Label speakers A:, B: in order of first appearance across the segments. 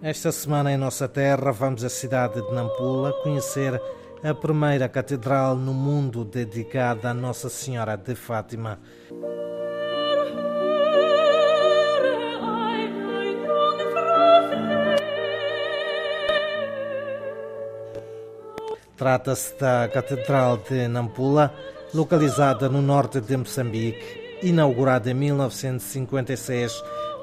A: Esta semana em nossa terra vamos à cidade de Nampula conhecer a primeira catedral no mundo dedicada a Nossa Senhora de Fátima. Trata-se da Catedral de Nampula, localizada no norte de Moçambique, inaugurada em 1956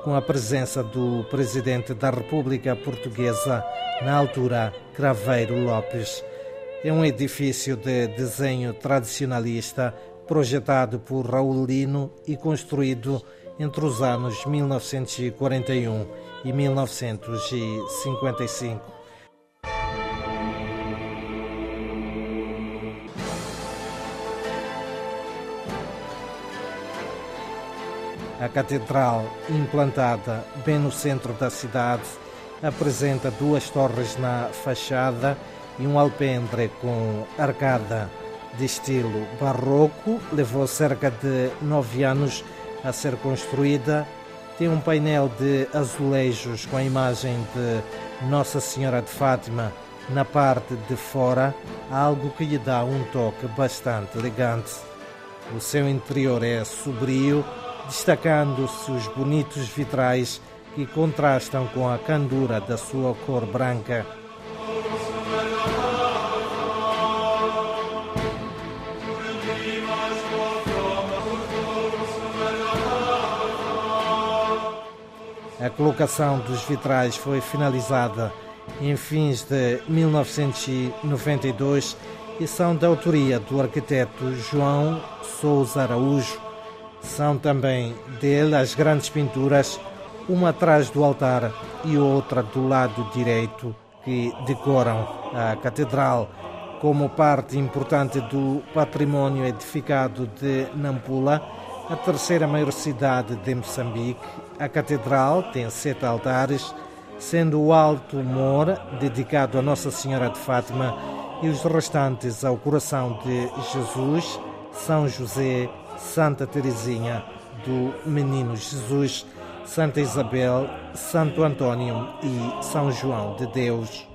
A: com a presença do presidente da República Portuguesa, na altura, Craveiro Lopes. É um edifício de desenho tradicionalista projetado por Raul Lino e construído entre os anos 1941 e 1955. A catedral, implantada bem no centro da cidade, apresenta duas torres na fachada e um alpendre com arcada de estilo barroco. Levou cerca de nove anos a ser construída. Tem um painel de azulejos com a imagem de Nossa Senhora de Fátima na parte de fora, algo que lhe dá um toque bastante elegante. O seu interior é sobrio destacando-se os bonitos vitrais que contrastam com a candura da sua cor branca. A colocação dos vitrais foi finalizada em fins de 1992 e são da autoria do arquiteto João Souza Araújo são também dele as grandes pinturas, uma atrás do altar e outra do lado direito, que decoram a catedral como parte importante do património edificado de Nampula, a terceira maior cidade de Moçambique. A catedral tem sete altares, sendo o Alto Mor dedicado a Nossa Senhora de Fátima e os restantes ao coração de Jesus, São José Santa Teresinha do Menino Jesus, Santa Isabel, Santo Antônio e São João de Deus.